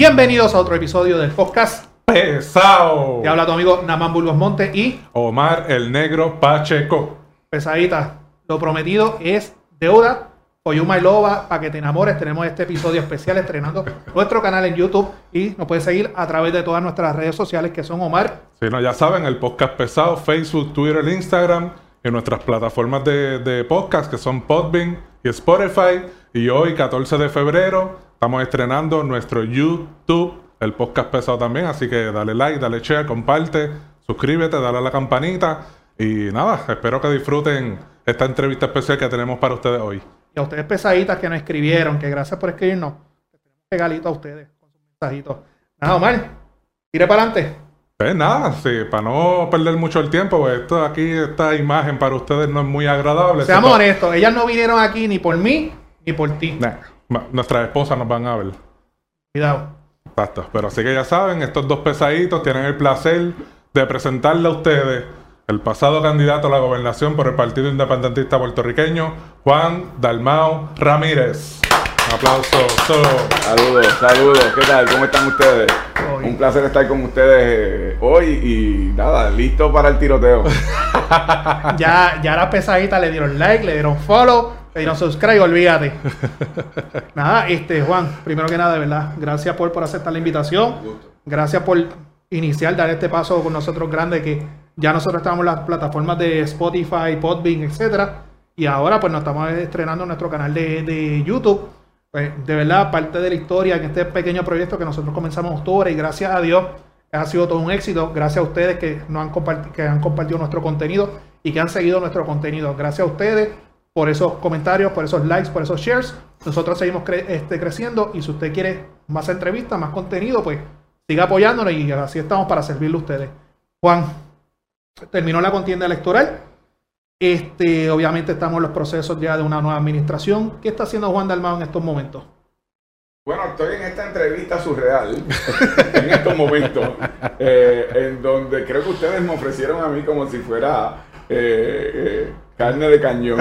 Bienvenidos a otro episodio del podcast. Pesado. Te habla tu amigo Naman Burgos Monte y Omar el Negro Pacheco. pesadita. Lo prometido es deuda. Oyuma y Loba, para que te enamores, tenemos este episodio especial estrenando nuestro canal en YouTube y nos puedes seguir a través de todas nuestras redes sociales que son Omar. Si no, ya saben, el podcast pesado, Facebook, Twitter, Instagram y nuestras plataformas de, de podcast que son Podbean y Spotify. Y hoy, 14 de febrero, estamos estrenando nuestro YouTube, el podcast pesado también. Así que dale like, dale share, comparte, suscríbete, dale a la campanita. Y nada, espero que disfruten esta entrevista especial que tenemos para ustedes hoy. Y a ustedes pesaditas que nos escribieron, que gracias por escribirnos. Tenemos un regalito a ustedes con sus mensajitos. Nada, Omar, tire para adelante. Pues nada, sí, para no perder mucho el tiempo, pues esto aquí, esta imagen para ustedes no es muy agradable. Seamos Esto- honestos, ellas no vinieron aquí ni por mí ni por ti. Nah, nuestras esposas nos van a ver. Cuidado. Exacto. Pero así que ya saben, estos dos pesaditos tienen el placer de presentarle a ustedes el pasado candidato a la gobernación por el Partido Independentista Puertorriqueño, Juan Dalmao Ramírez. Un aplauso. So, Saludos, saludos. ¿Qué tal? ¿Cómo están ustedes? Hoy. Un placer estar con ustedes eh, hoy y nada, listo para el tiroteo. Ya, ya las pesaditas le dieron like, le dieron follow, le dieron subscribe, olvídate. Nada, este, Juan, primero que nada, de verdad, gracias por, por aceptar la invitación. Gracias por iniciar, dar este paso con nosotros grande que ya nosotros estamos en las plataformas de Spotify, Podbean, etcétera. Y ahora pues nos estamos estrenando en nuestro canal de, de YouTube. Pues, de verdad, parte de la historia en este pequeño proyecto que nosotros comenzamos en octubre y gracias a Dios ha sido todo un éxito. Gracias a ustedes que, nos han, que han compartido nuestro contenido y que han seguido nuestro contenido. Gracias a ustedes por esos comentarios, por esos likes, por esos shares. Nosotros seguimos este, creciendo y si usted quiere más entrevistas, más contenido, pues siga apoyándonos y así estamos para servirle a ustedes. Juan, terminó la contienda electoral. Este, obviamente estamos en los procesos ya de una nueva administración. ¿Qué está haciendo Juan Dalmao en estos momentos? Bueno, estoy en esta entrevista surreal en estos momentos, eh, en donde creo que ustedes me ofrecieron a mí como si fuera eh, eh, carne de cañón.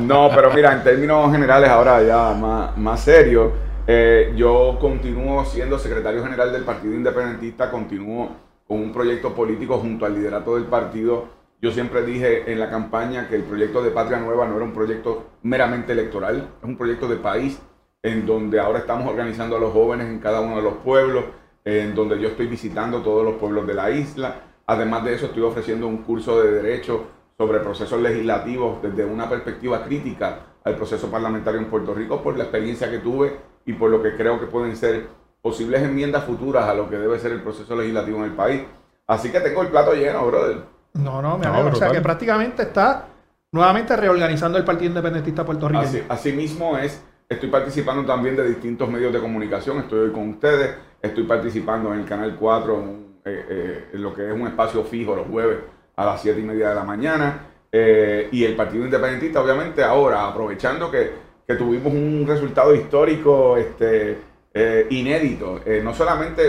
No, pero mira, en términos generales, ahora ya más, más serio, eh, yo continúo siendo secretario general del Partido Independentista, continúo con un proyecto político junto al liderato del partido. Yo siempre dije en la campaña que el proyecto de Patria Nueva no era un proyecto meramente electoral, es un proyecto de país en donde ahora estamos organizando a los jóvenes en cada uno de los pueblos, en donde yo estoy visitando todos los pueblos de la isla. Además de eso, estoy ofreciendo un curso de derecho sobre procesos legislativos desde una perspectiva crítica al proceso parlamentario en Puerto Rico por la experiencia que tuve y por lo que creo que pueden ser posibles enmiendas futuras a lo que debe ser el proceso legislativo en el país. Así que tengo el plato lleno, brother. No, no, me No. O sea que prácticamente está nuevamente reorganizando el Partido Independentista puertorriqueño. Así, asimismo es, estoy participando también de distintos medios de comunicación, estoy hoy con ustedes, estoy participando en el Canal 4, en, un- eh, eh, lo que es un espacio fijo los jueves a las 7 y media de la mañana, eh, y el Partido Independentista obviamente ahora, aprovechando que, que tuvimos un resultado histórico este, eh, inédito, eh, no solamente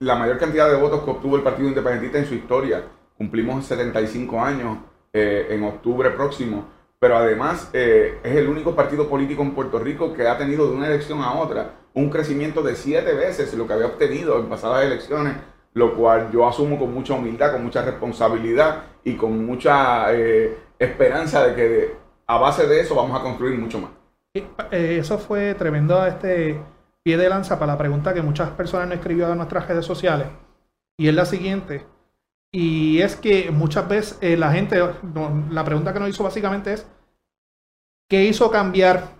la mayor cantidad de votos que obtuvo el Partido Independentista en su historia, cumplimos 75 años eh, en octubre próximo, pero además eh, es el único partido político en Puerto Rico que ha tenido de una elección a otra un crecimiento de siete veces lo que había obtenido en pasadas elecciones, lo cual yo asumo con mucha humildad, con mucha responsabilidad y con mucha eh, esperanza de que a base de eso vamos a construir mucho más. Eh, eso fue tremendo este pie de lanza para la pregunta que muchas personas nos escribió a nuestras redes sociales. Y es la siguiente. Y es que muchas veces eh, la gente, la pregunta que nos hizo básicamente es, ¿qué hizo cambiar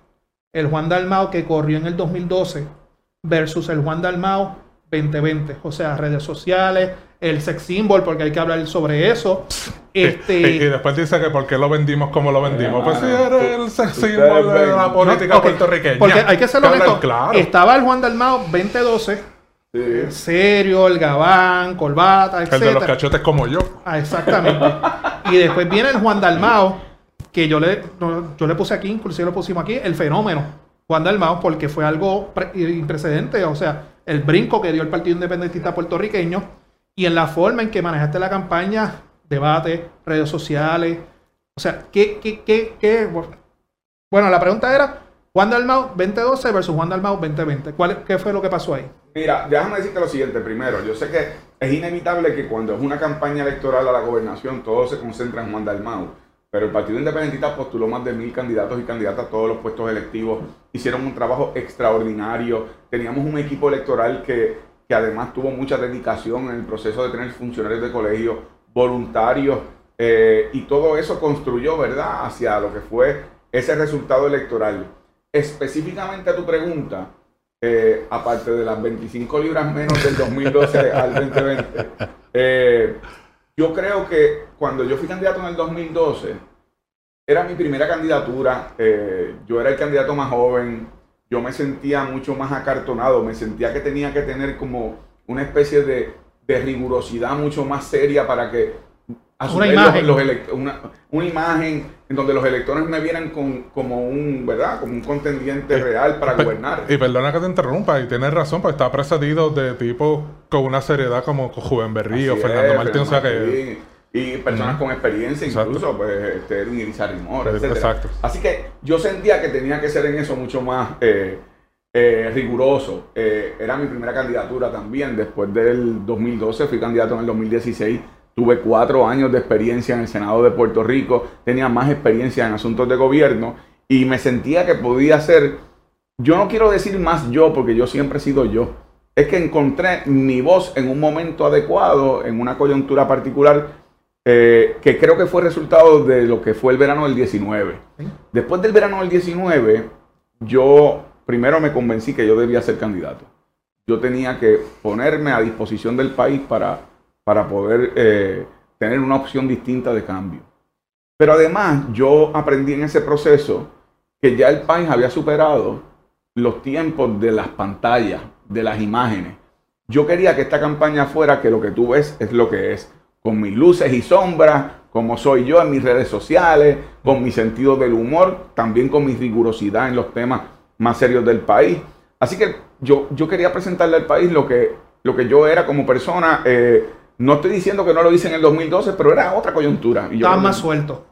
el Juan Dalmao que corrió en el 2012 versus el Juan Dalmao 2020? O sea, redes sociales, el sex symbol, porque hay que hablar sobre eso. Este, y, y después dice que por qué lo vendimos como lo vendimos. pues si Ah, era tú- el sex symbol de la política No, puertorriqueña. Porque hay que ser honesto. Claro. Estaba el Juan Dalmao 2012, Sí. serio, el gabán, corbata, el de los etc. cachotes como yo. Ah, exactamente. y después viene el Juan Dalmao, que yo le, yo le puse aquí, inclusive lo pusimos aquí, el fenómeno Juan Dalmao, porque fue algo pre- imprecedente, o sea, el brinco que dio el Partido Independentista puertorriqueño y en la forma en que manejaste la campaña, debate, redes sociales, o sea, ¿qué, qué, qué, qué? Bueno, la pregunta era, Juan Dalmau 2012 versus Juan Dalmau 2020. ¿Cuál, ¿Qué fue lo que pasó ahí? Mira, déjame decirte lo siguiente primero. Yo sé que es inevitable que cuando es una campaña electoral a la gobernación todo se concentra en Juan Dalmau. Pero el Partido Independentista postuló más de mil candidatos y candidatas a todos los puestos electivos. Hicieron un trabajo extraordinario. Teníamos un equipo electoral que, que además tuvo mucha dedicación en el proceso de tener funcionarios de colegio, voluntarios. eh, y todo eso construyó, ¿verdad?, hacia lo que fue ese resultado electoral. Específicamente a tu pregunta, eh, aparte de las 25 libras menos del 2012 al 2020, eh, yo creo que cuando yo fui candidato en el 2012, era mi primera candidatura, eh, yo era el candidato más joven, yo me sentía mucho más acartonado, me sentía que tenía que tener como una especie de, de rigurosidad mucho más seria para que los- imagen. los una, una imagen en donde los electores me vieran con, como un, ¿verdad? Como un contendiente real para gobernar. Y perdona que te interrumpa, y tienes razón, porque está precedido de tipo con una seriedad como Juven Berrío, Así Fernando es, Martín, o sea que... Y personas con experiencia, Exacto. incluso, pues, este, Mora, Eh, etcétera. exacto. Así que yo sentía que tenía que ser en eso mucho más eh, eh, riguroso. Eh, era mi primera candidatura también. Después del 2012 fui candidato en el 2016. Tuve cuatro años de experiencia en el Senado de Puerto Rico. Tenía más experiencia en asuntos de gobierno. Y me sentía que podía ser, yo no quiero decir más yo, porque yo siempre he sido yo. Es que encontré mi voz en un momento adecuado, en una coyuntura particular, eh, que creo que fue resultado de lo que fue el verano del 19. Sí. Después del verano del 19, yo primero me convencí que yo debía ser candidato. Yo tenía que ponerme a disposición del país para, para poder eh, tener una opción distinta de cambio. Pero además yo aprendí en ese proceso que ya el país había superado los tiempos de las pantallas, de las imágenes. Yo quería que esta campaña fuera que lo que tú ves es lo que es, con mis luces y sombras, como soy yo en mis redes sociales, con mi sentido del humor, también con mi rigurosidad en los temas más serios del país. Así que yo, yo quería presentarle al país lo que, lo que yo era como persona. eh, no estoy diciendo que no lo hice en el 2012, pero era otra coyuntura. Y Estaba más suelto.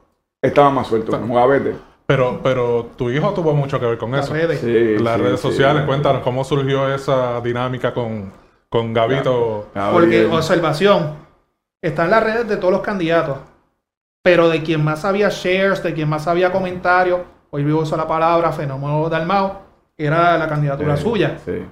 Estaba más suelto, como a veces. Pero, pero tu hijo tuvo mucho que ver con Las eso. redes. Sí, Las sí, redes sí. sociales, cuéntanos cómo surgió esa dinámica con, con Gabito. Porque, observación, está en las redes de todos los candidatos, pero de quien más había shares, de quien más había comentarios, hoy vivo uso la palabra fenómeno Dalmao, era la candidatura Sí, suya. Sí.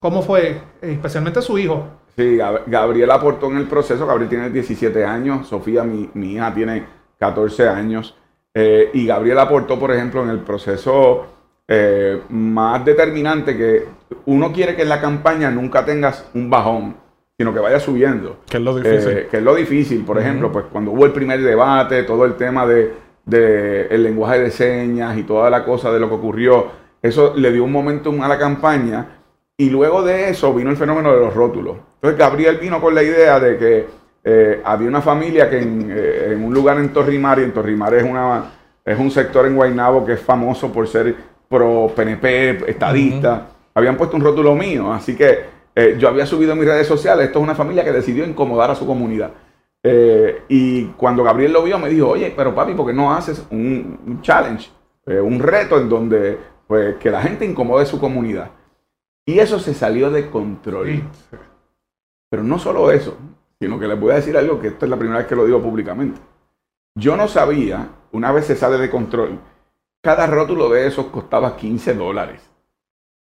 ¿Cómo fue? Especialmente su hijo. Sí, Gab- Gabriel aportó en el proceso. Gabriel tiene 17 años. Sofía, mi, mi hija, tiene 14 años. Eh, y Gabriel aportó, por ejemplo, en el proceso eh, más determinante que uno quiere que en la campaña nunca tengas un bajón, sino que vaya subiendo. Que es lo difícil. Eh, que es lo difícil, por ejemplo, pues cuando hubo el primer debate, todo el tema de, de el lenguaje de señas y toda la cosa de lo que ocurrió, eso le dio un momentum a la campaña y luego de eso vino el fenómeno de los rótulos. Entonces Gabriel vino con la idea de que eh, había una familia que en, eh, en un lugar en Torrimar, y en Torrimar es, una, es un sector en Guaynabo que es famoso por ser pro PNP, estadista, habían puesto un rótulo mío, así que eh, yo había subido en mis redes sociales, esto es una familia que decidió incomodar a su comunidad. Y cuando Gabriel lo vio me dijo, oye, pero papi, ¿por qué no haces un, un challenge, un reto en donde pues, que la gente incomode su comunidad? Y eso se salió de control. Pero no solo eso, sino que les voy a decir algo que esta es la primera vez que lo digo públicamente. Yo no sabía, una vez se sale de control, cada rótulo de esos costaba 15 dólares.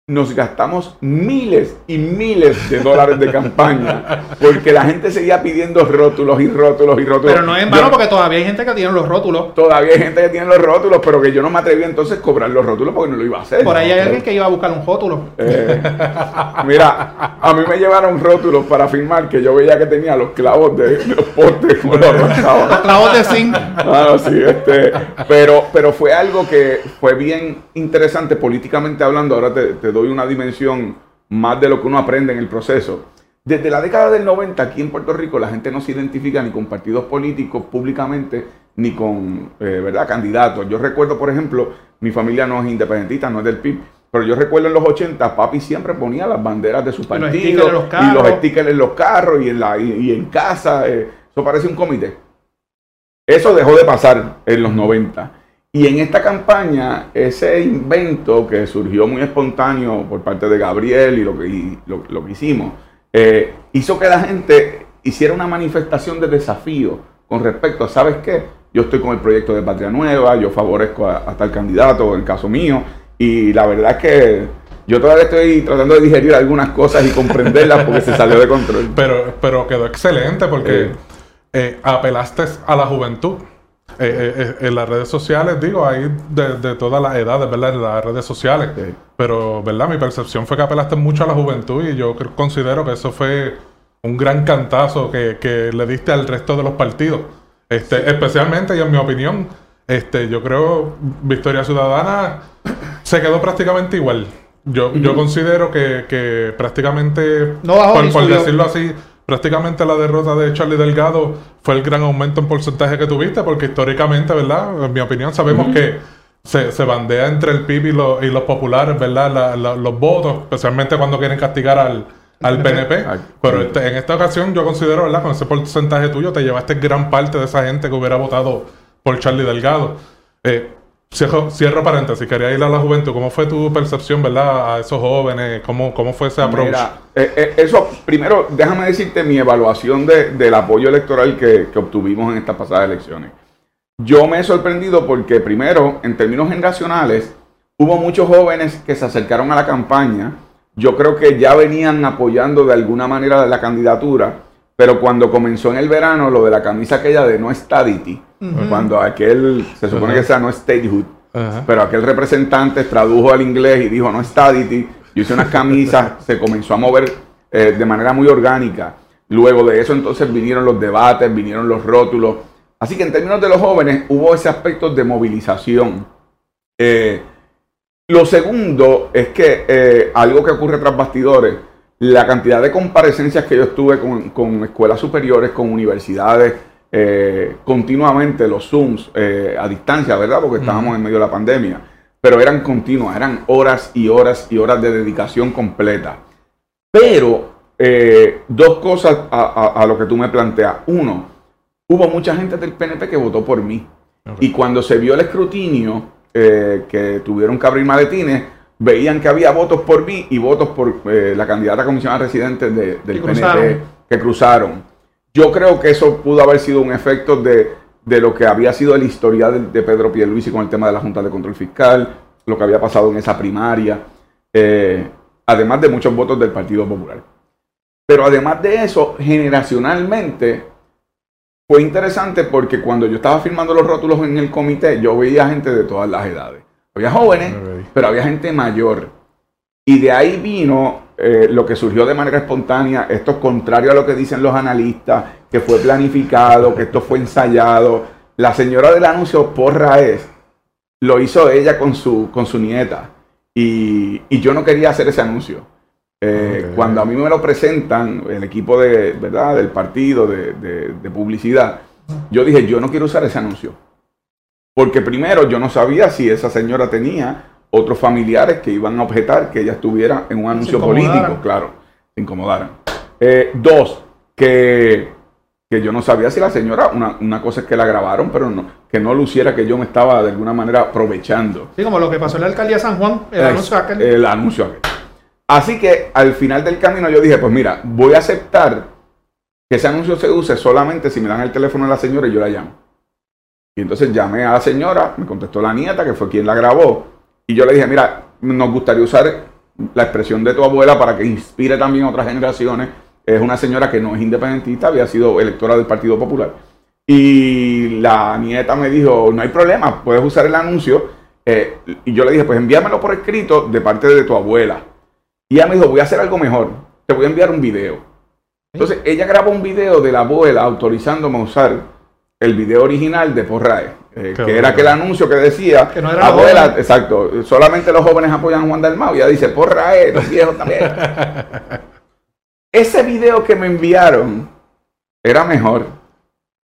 Nos gastamos miles y miles de dólares de campaña porque la gente seguía pidiendo rótulos y rótulos y rótulos. Pero no es en Yo- vano porque todavía hay gente que tiene los rótulos. Todavía hay gente que tiene los rótulos, pero que yo no me atreví entonces a cobrar los rótulos porque no lo iba a hacer. Por ahí hay No, alguien que iba a buscar un rótulo. eh, mira, a mí me llevaron rótulos para firmar que yo veía que tenía los clavos de, los postes como los. Los clavos de zinc. Ah, sí, este, pero, pero fue algo que fue bien interesante políticamente hablando. Ahora te, te doy una dimensión más de lo que uno aprende en el proceso. Desde la década del 90 aquí en Puerto Rico la gente no se identifica ni con partidos políticos públicamente ni con eh, ¿verdad? candidatos. Yo recuerdo, por ejemplo, mi familia no es independentista, no es del PIB, pero yo recuerdo en los 80 papi siempre ponía las banderas de su partido los y los stickers en los carros y en, la, y, y en casa. eh, eso parece un comité. Eso dejó de pasar en los 90. Y en esta campaña, ese invento que surgió muy espontáneo por parte de Gabriel y lo que, y lo, lo que hicimos, eh, hizo que la gente hiciera una manifestación de desafío con respecto a, ¿sabes qué? Yo estoy con el proyecto de Patria Nueva, yo favorezco a, a tal candidato, en el caso mío, y la verdad es que yo todavía estoy tratando de digerir algunas cosas y comprenderlas porque se salió de control. Pero, pero quedó excelente porque Eh. eh, apelaste a la juventud. Eh, eh, eh, en las redes sociales, digo, hay de, de todas las edades, ¿verdad? En las redes sociales. Sí. Pero, ¿verdad? Mi percepción fue que apelaste mucho a la juventud y yo considero que eso fue un gran cantazo que, que le diste al resto de los partidos. Este, Especialmente, y en mi opinión, este, yo creo Victoria Ciudadana se quedó prácticamente igual. Yo, yo considero que, que prácticamente, No por, por decirlo así, prácticamente la derrota de Charlie Delgado fue el gran aumento en porcentaje que tuviste, porque históricamente, ¿verdad? En mi opinión, sabemos que se, se bandea entre el PIB y, los- y los populares, ¿verdad? La- la- los votos, especialmente cuando quieren castigar al, al PNP. Pero este- en esta ocasión yo considero, ¿verdad? Con ese porcentaje tuyo te llevaste gran parte de esa gente que hubiera votado por Charlie Delgado. Eh, cierro, paréntesis, quería ir a la juventud. ¿Cómo fue tu percepción, verdad? A esos jóvenes, ¿cómo, cómo fue ese approach? Mira, eh, eh, eso, primero, déjame decirte mi evaluación de- del apoyo electoral que, que obtuvimos en estas pasadas elecciones. Yo me he sorprendido porque, primero, en términos generacionales, hubo muchos jóvenes que se acercaron a la campaña. Yo creo que ya venían apoyando de alguna manera la candidatura, pero cuando comenzó en el verano lo de la camisa aquella de no cuando aquel, se supone que sea no statehood, Ajá. pero aquel representante tradujo al inglés y dijo no stadity. Yo hice unas camisas, se comenzó a mover eh, de manera muy orgánica. Luego de eso entonces vinieron los debates, vinieron los rótulos. Así que en términos de los jóvenes hubo ese aspecto de movilización. Eh, lo segundo es que eh, algo que ocurre tras bastidores, la cantidad de comparecencias que yo estuve con, con escuelas superiores, con universidades, eh, continuamente los Zooms eh, a distancia, ¿verdad? Porque estábamos en medio de la pandemia, pero eran continuas, eran horas y horas y horas de dedicación completa. Pero eh, dos cosas a, a- a lo que tú me planteas. Uno, hubo mucha gente del PNP que votó por mí. Y cuando se vio el escrutinio que tuvieron que abrir maletines, veían que había votos por mí y votos por la candidata a comisionada residente de- del Que PNP cruzaron. que cruzaron. Yo creo que eso pudo haber sido un efecto de, de lo que había sido el historial de, de Pedro Pierluisi con el tema de la Junta de Control Fiscal, lo que había pasado en esa primaria, eh, además de muchos votos del Partido Popular. Pero además de eso, generacionalmente, fue interesante porque cuando yo estaba firmando los rótulos en el comité, yo veía gente de todas las edades. Había jóvenes, pero había gente mayor. Y de ahí vino eh, lo que surgió de manera espontánea, esto es contrario a lo que dicen los analistas, que fue planificado, que esto fue ensayado. La señora del anuncio, Porra es, lo hizo ella con su, con su nieta. Y, y yo no quería hacer ese anuncio. Eh. Cuando a mí me lo presentan, el equipo de, ¿verdad? del partido de, de- de publicidad, yo dije, yo no quiero usar ese anuncio. Porque primero yo no sabía si esa señora tenía otros familiares que iban a objetar que ella estuviera en un anuncio político, claro, se incomodaran. Eh, dos, que, que yo no sabía si la señora, una, una cosa es que la grabaron, pero no, que no luciera que yo me estaba de alguna manera aprovechando. Sí, como lo que pasó en la alcaldía de San Juan, el anuncio aquel. el anuncio aquel. Así que al final del camino yo dije, pues mira, voy a aceptar que ese anuncio se use solamente si me dan el teléfono de la señora y yo la llamo. Y entonces llamé a la señora, me contestó la nieta, que fue quien la grabó, y yo le dije, mira, nos gustaría usar la expresión de tu abuela para que inspire también a otras generaciones. Es una señora que no es independentista, había sido electora del Partido Popular. Y la nieta me dijo, no hay problema, puedes usar el anuncio. Eh, y yo le dije, pues envíamelo por escrito de parte de tu abuela. Y ella me dijo, voy a hacer algo mejor, te voy a enviar un video. Entonces ella grabó un video de la abuela autorizándome a usar el video original de Porrae, eh, que era aquel anuncio que decía, Que no era la abuela, joven. exacto, solamente los jóvenes apoyan a Juan Dalmau. Y ella dice, Porrae, los viejos también. Ese video que me enviaron era mejor,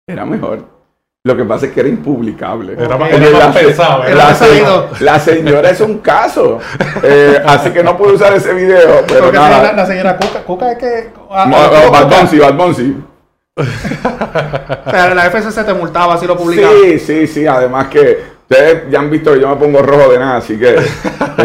era mejor. Lo que pasa es que era impublicable. Era era más la- pesado, era la, sabido. la señora es un caso. Eh, así que no pude usar ese video. Pero nada. la, señora Cuca, Cuca es que. ah, No, ah. Bad Bunny, Bad Bunny. O sea, la FCC te multaba si lo publicaba. Sí, sí, sí. Además que Ustedes ya han visto que yo me pongo rojo de nada, así que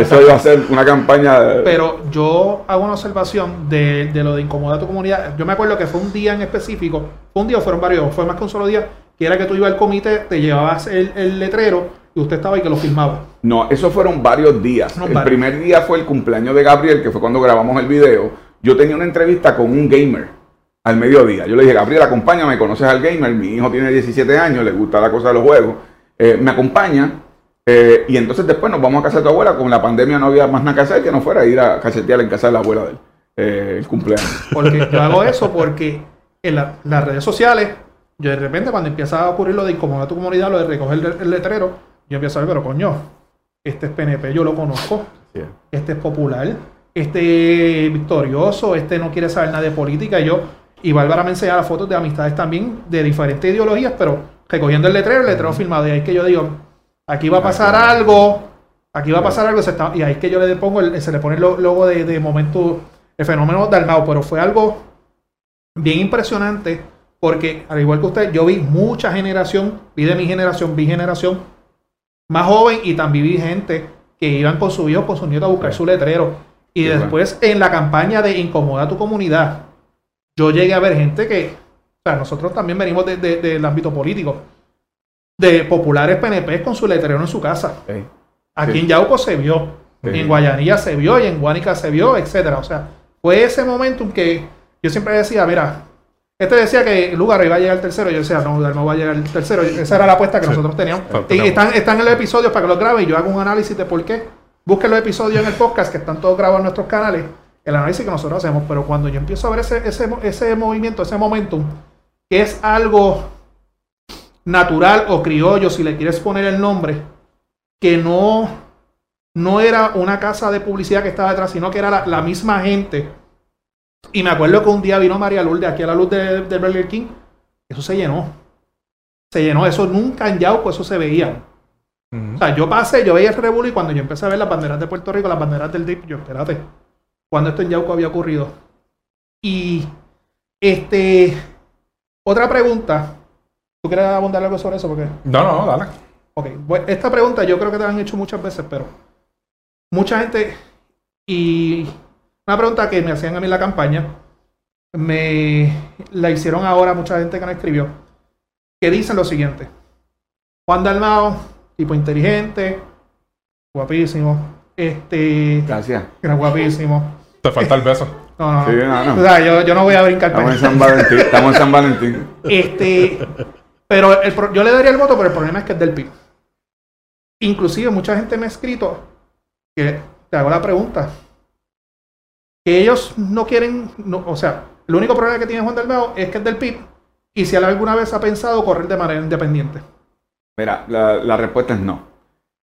eso iba a ser una campaña. De... Pero yo hago una observación de, de lo de incomodar a tu comunidad. Yo me acuerdo que fue un día en específico, fue un día o fueron varios, fue más que un solo día, que era que tú ibas al comité, te llevabas el, el letrero y usted estaba ahí que lo filmaba. No, eso fueron varios días. No, el varios. primer día fue el cumpleaños de Gabriel, que fue cuando grabamos el video. Yo tenía una entrevista con un gamer al mediodía. Yo le dije, Gabriel, acompáñame, conoces al gamer. Mi hijo tiene 17 años, le gusta la cosa de los juegos. Eh, me acompaña. eh, y entonces después nos vamos a casa de tu abuela. Con la pandemia no había más nada que hacer que no fuera a ir a cachetear en casa de la abuela de él. eh, el cumpleaños. Porque yo hago eso porque en la- las redes sociales, yo de repente cuando empieza a ocurrir lo de incomodar a tu comunidad, lo de recoger el, el letrero, yo empiezo a ver, pero coño, este es PNP, yo lo conozco, este es popular, este es victorioso, este no quiere saber nada de política. Y yo, y Bárbara me enseñaba fotos de amistades también de diferentes ideologías, pero recogiendo el letrero, el letrero filmado. Y ahí es que yo digo, aquí va a pasar algo, aquí va a pasar algo, se está- y ahí es que yo le pongo, el- se le pone el lo- logo de, de momento, el fenómeno Dalmao, pero fue algo bien impresionante, porque al igual que usted, yo vi mucha generación, vi de mi generación, vi generación más joven y también vi gente que iban con su hijo, con su nieto a buscar su letrero. Y después en la campaña de Incomoda tu comunidad, yo llegué a ver gente que, o sea, nosotros también venimos de- de- del ámbito político, de populares PNP con su letrero en su casa. Aquí Sí. en Yauco se vio, Sí. en Guayanilla se vio, y en Guánica se vio, etcétera. O sea, fue ese momento en que yo siempre decía, mira, este decía que Lugar iba a llegar tercero, y yo decía, no, no va a llegar el tercero. Esa era la apuesta que Sí. nosotros teníamos. Y están, están en los episodios para que los graben y yo hago un análisis de por qué. Busquen los episodios en el podcast que están todos grabados en nuestros canales, el análisis que nosotros hacemos. Pero cuando yo empiezo a ver ese, ese, ese movimiento, ese momentum, que es algo natural o criollo, si le quieres poner el nombre, que no, no era una casa de publicidad que estaba detrás, sino que era la, la misma gente. Y me acuerdo que un día vino María Lourdes aquí a la luz de, de Burger King, eso se llenó. Se llenó, eso nunca en Yauco, eso se veía. O sea, yo pasé, yo veía el revuelo y cuando yo empecé a ver las banderas de Puerto Rico, las banderas del DIP, yo, espérate, cuando esto en Yauco había ocurrido. Y, este, otra pregunta. ¿Tú quieres abundar algo sobre eso? Porque, No, no, dale. ok, bueno, esta pregunta yo creo que te la han hecho muchas veces, pero mucha gente, y una pregunta que me hacían a mí en la campaña, me la hicieron ahora mucha gente que me escribió, que dicen lo siguiente. Juan Dalmao, tipo inteligente, guapísimo, este, Gracias. era guapísimo. Te falta el beso. No, no, Sí, no. no. O sea, yo, yo no voy a brincar. Estamos en San Valentín. Estamos en San Valentín. Este, pero el pro- yo le daría el voto, pero el problema es que es del PIB. Inclusive mucha gente me ha escrito que te hago la pregunta. Que ellos no quieren, no, o sea, el único problema que tiene Juan Dalmao es que es del PIB y si él alguna vez ha pensado correr de manera independiente. Mira, la, la respuesta es no.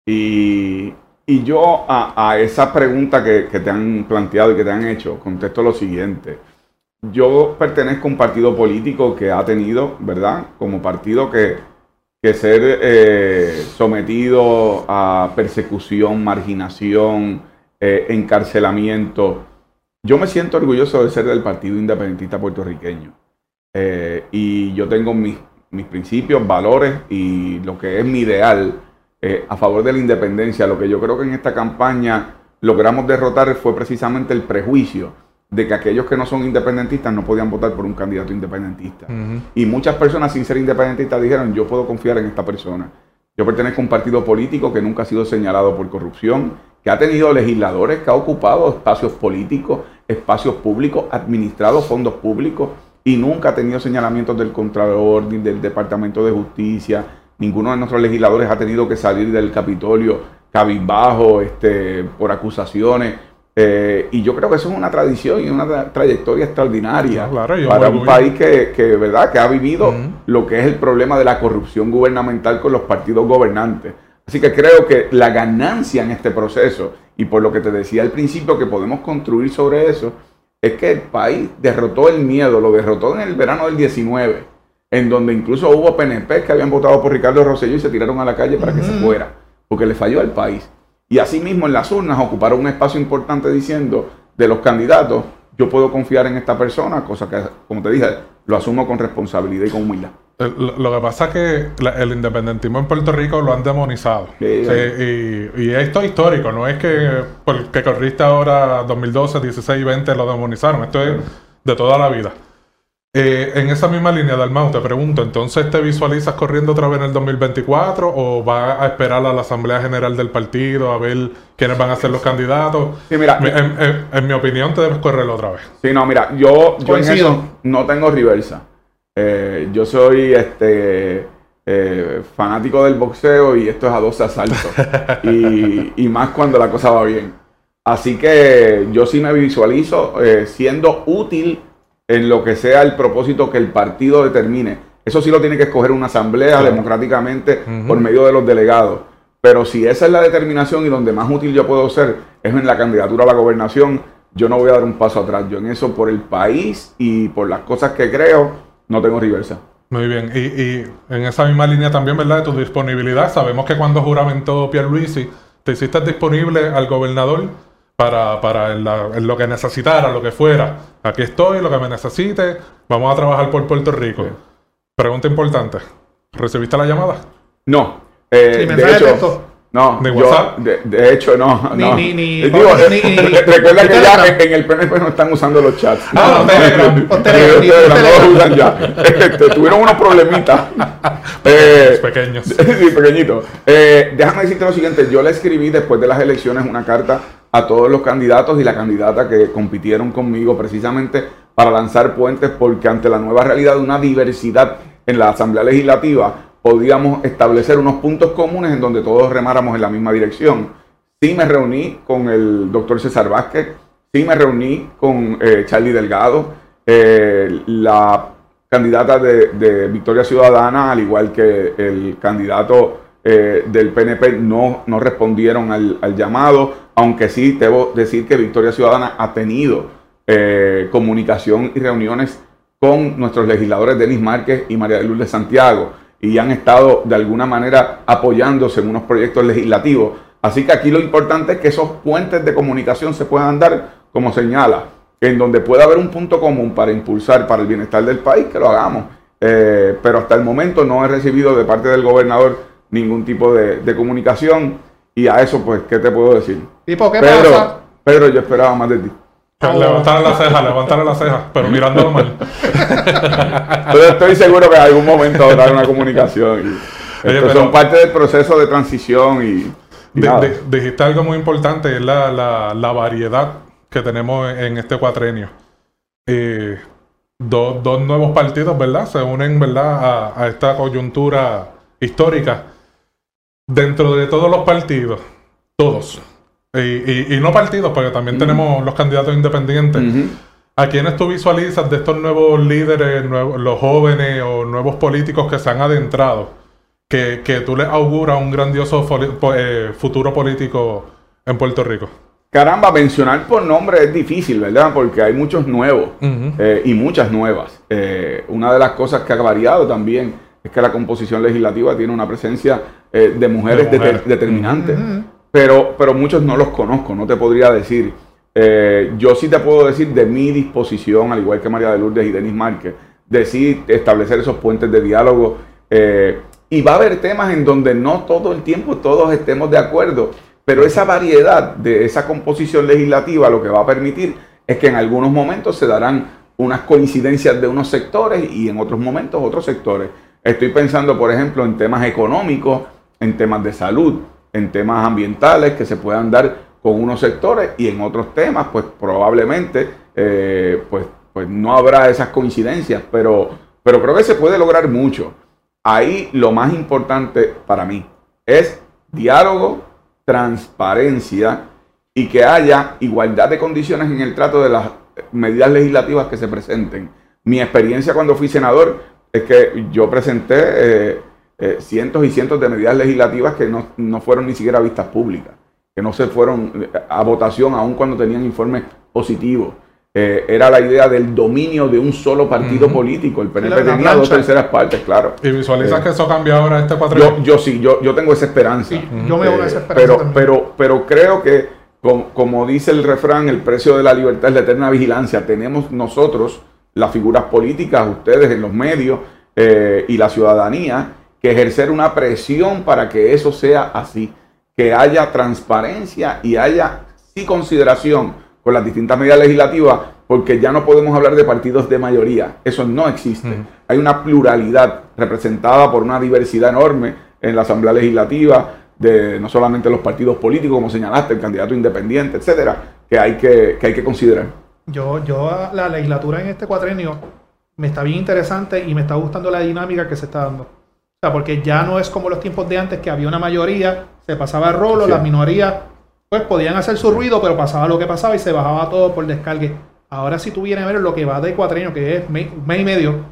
Y, y yo a, a esa pregunta que, te han planteado y que te han hecho, contesto lo siguiente. Yo pertenezco a un partido político que ha tenido, ¿verdad? Como partido que, que ser eh, sometido a persecución, marginación, eh, encarcelamiento. Yo me siento orgulloso de ser del Partido Independentista Puertorriqueño. Eh, y yo tengo mis, mis principios, valores y lo que es mi ideal eh, a favor de la independencia. Lo que yo creo que en esta campaña logramos derrotar fue precisamente el prejuicio de que aquellos que no son independentistas no podían votar por un candidato independentista. Y muchas personas sin ser independentistas dijeron, yo puedo confiar en esta persona. Yo pertenezco a un partido político que nunca ha sido señalado por corrupción, que ha tenido legisladores, que ha ocupado espacios políticos, espacios públicos, administrado fondos públicos y nunca ha tenido señalamientos del Contralor ni del Departamento de Justicia. Ninguno de nuestros legisladores ha tenido que salir del Capitolio cabizbajo este, por acusaciones. Eh, y yo creo que eso es una tradición y una tra- trayectoria extraordinaria claro, para un país que, que, ¿verdad? que ha vivido lo que es el problema de la corrupción gubernamental con los partidos gobernantes. Así que creo que la ganancia en este proceso, y por lo que te decía al principio que podemos construir sobre eso, es que el país derrotó el miedo, lo derrotó en el verano del 19, en donde incluso hubo PNP que habían votado por Ricardo Rosselló y se tiraron a la calle para que se fuera, porque le falló al país. Y asimismo en las urnas ocuparon un espacio importante diciendo de los candidatos, yo puedo confiar en esta persona, cosa que, como te dije, lo asumo con responsabilidad y con humildad. Lo lo que pasa es que la- el independentismo en Puerto Rico lo han demonizado. Sí, Sí, y, y esto es histórico, no es que porque corriste ahora 2012, 16 y 20 lo demonizaron, esto es de toda la vida. Eh, en esa misma línea, Dalmau, te pregunto, ¿entonces te visualizas corriendo otra vez en el 2024 o vas a esperar a la Asamblea General del partido a ver quiénes van a ser los candidatos? Sí, mira, Mi- En, en- en mi opinión, te debes correr otra vez. Sí, no, mira, yo, yo en Coincido. eso no tengo reversa. Eh, yo soy este eh, fanático del boxeo y esto es a 12 asaltos. y, y más cuando la cosa va bien. Así que yo sí me visualizo eh, siendo útil en lo que sea el propósito que el partido determine. Eso sí lo tiene que escoger una asamblea democráticamente por medio de los delegados. Pero si esa es la determinación y donde más útil yo puedo ser es en la candidatura a la gobernación, yo no voy a dar un paso atrás. Yo en eso, por el país y por las cosas que creo, no tengo reversa. Muy bien, y, y en esa misma línea también, ¿verdad? De tu disponibilidad. Sabemos que cuando juramentó Pierluisi, te hiciste disponible al gobernador para, para en la- en lo que necesitara, lo que fuera. Aquí estoy, lo que me necesite, vamos a trabajar por Puerto Rico. Sí. Pregunta importante, ¿recibiste la llamada? No. eh, Sí, de hecho, texto. no, ¿De yo, WhatsApp? de, de hecho, no. Ni- no. ni- ni- Eh, digo, eh, ni- recuerda que ya en, en el PNP no están usando los chats. Ah, no, Telegram, No, no usan ya. Este, tuvieron unos problemitas. Eh, Pequeños. sí, pequeñito. Eh, déjame decirte lo siguiente. Yo le escribí después de las elecciones una carta a todos los candidatos y la candidata que compitieron conmigo precisamente para lanzar puentes porque ante la nueva realidad de una diversidad en la Asamblea Legislativa podíamos establecer unos puntos comunes en donde todos remáramos en la misma dirección. Sí me reuní con el doctor César Vázquez, sí me reuní con eh, Charlie Delgado, eh, la candidata de, Victoria Ciudadana, al igual que el candidato eh, del PNP, no, no respondieron al llamado, aunque sí debo decir que Victoria Ciudadana ha tenido eh, comunicación y reuniones con nuestros legisladores Denis Márquez y María de Lourdes Santiago y han estado de alguna manera apoyándose en unos proyectos legislativos. Así que aquí lo importante es que esos puentes de comunicación se puedan dar como señala, en donde pueda haber un punto común para impulsar para el bienestar del país, que lo hagamos. Eh, pero hasta el momento no he recibido de parte del gobernador ningún tipo de, de comunicación y a eso pues, ¿qué te puedo decir? Tipo, ¿qué Pedro, pasa? Pedro, yo esperaba más de ti. Levantar la ceja, levantar la ceja, pero mirándolo mal. Pero estoy seguro que en algún momento habrá una comunicación. Y Oye, estos pero- son parte del proceso de transición y, y dijiste algo muy importante, es la, la- la variedad que tenemos en este cuatrenio. Eh, dos, dos nuevos partidos, ¿verdad? Se unen, ¿verdad? A, a esta coyuntura histórica. Dentro de todos los partidos, todos. Y, y- y no partidos, porque también tenemos los candidatos independientes. ¿A quiénes tú visualizas de estos nuevos líderes, nuevos, los jóvenes o nuevos políticos que se han adentrado, que, que tú les auguras un grandioso eh, futuro político en Puerto Rico? Caramba, mencionar por nombre es difícil, ¿verdad? Porque hay muchos nuevos eh, y muchas nuevas. Eh, una de las cosas que ha variado también es que la composición legislativa tiene una presencia eh, de mujeres, De dete- mujeres. determinantes. Ujú. pero, pero muchos no los conozco, no te podría decir. Eh, yo sí te puedo decir de mi disposición, al igual que María de Lourdes y Denis Márquez, de sí establecer esos puentes de diálogo. eh, y va a haber temas en donde no todo el tiempo todos estemos de acuerdo, pero esa variedad de esa composición legislativa lo que va a permitir es que en algunos momentos se darán unas coincidencias de unos sectores y en otros momentos otros sectores. Estoy pensando, por ejemplo, en temas económicos, en temas de salud, en temas ambientales que se puedan dar con unos sectores y en otros temas, pues probablemente eh, pues, pues no habrá esas coincidencias, pero, pero creo que se puede lograr mucho. Ahí lo más importante para mí es diálogo, transparencia y que haya igualdad de condiciones en el trato de las medidas legislativas que se presenten. Mi experiencia cuando fui senador es que yo presenté eh, eh, cientos y cientos de medidas legislativas que no, no fueron ni siquiera vistas públicas, que no se fueron eh, a votación aun cuando tenían informes positivos. Eh, era la idea del dominio de un solo partido político. El PNP tenía dos terceras partes, claro. ¿Y visualizas Eh, que eso cambia ahora este cuatrenio? Yo, yo sí, yo, yo tengo esa esperanza. Sí, yo me voy a Eh, esa esperanza pero, también. pero, pero creo que, como, como dice el refrán, el precio de la libertad es la eterna vigilancia. Tenemos nosotros, las figuras políticas, ustedes en los medios, eh, y la ciudadanía que ejercer una presión para que eso sea así, que haya transparencia y haya sí consideración con las distintas medidas legislativas, porque ya no podemos hablar de partidos de mayoría, eso no existe. Hay una pluralidad representada por una diversidad enorme en la Asamblea Legislativa, de no solamente los partidos políticos, como señalaste, el candidato independiente, etcétera, que hay que, que hay que considerar. Yo, yo, la legislatura en este cuatrenio me está bien interesante y me está gustando la dinámica que se está dando. O sea, porque ya no es como los tiempos de antes que había una mayoría, se pasaba el rolo, las minorías pues podían hacer su ruido, pero pasaba lo que pasaba y se bajaba todo por descargue. Ahora si tú vienes a ver lo que va de cuatrenio, que es mes, y medio,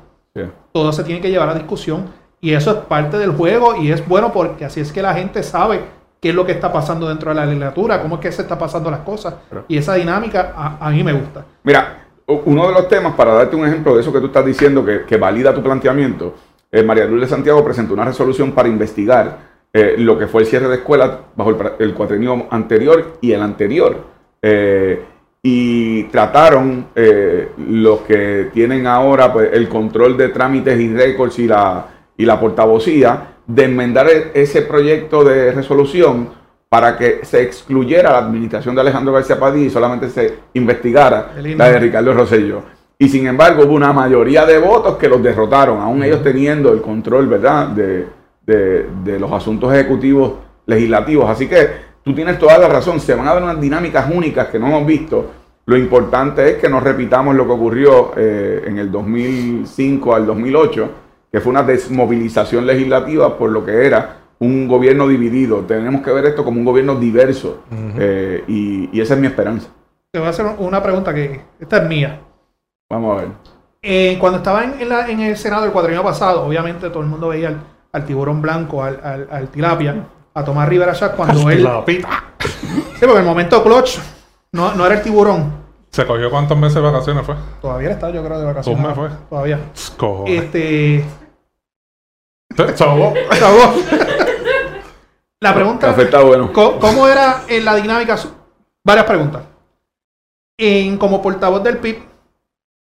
todo se tiene que llevar a discusión y eso es parte del juego y es bueno porque así es que la gente sabe qué es lo que está pasando dentro de la legislatura, cómo es que se está pasando las cosas. Y esa dinámica a, mí me gusta. Mira, uno de los temas, para darte un ejemplo de eso que tú estás diciendo, que, valida tu planteamiento, eh, María Luz de Santiago presentó una resolución para investigar eh, lo que fue el cierre de escuelas bajo el, cuatrenio anterior y el anterior. Eh, y trataron los que tienen ahora pues, el control de trámites y récords y la y la portavocía de enmendar e-, ese proyecto de resolución para que se excluyera la administración de Alejandro García Padilla y solamente se investigara la de Ricardo Rosselló. Y sin embargo hubo una mayoría de votos que los derrotaron, aún ellos teniendo el control, ¿verdad?, de, de, los asuntos ejecutivos legislativos. Así que tú tienes toda la razón, se van a dar unas dinámicas únicas que no hemos visto. Lo importante es que no repitamos lo que ocurrió eh, en el 2005 al 2008 que fue una desmovilización legislativa por lo que era un gobierno dividido. Tenemos que ver esto como un gobierno diverso eh, y, esa es mi esperanza. Te voy a hacer una pregunta que esta es mía. Vamos a ver. Eh, cuando estaba en, el Senado el cuatrienio pasado, obviamente todo el mundo veía al, tiburón blanco, al, tilapia, a Tomás Rivera ya cuando él... Sí, porque el momento clutch no, no era el tiburón, ¿Se cogió cuántos meses de vacaciones fue? Todavía está, yo creo, de vacaciones. ¿Un mes fue? Todavía. Cojones. Este. Chavo. Chavo. La pregunta. Está bueno. ¿cómo, era en la dinámica? Varias preguntas. En, como portavoz del PIB,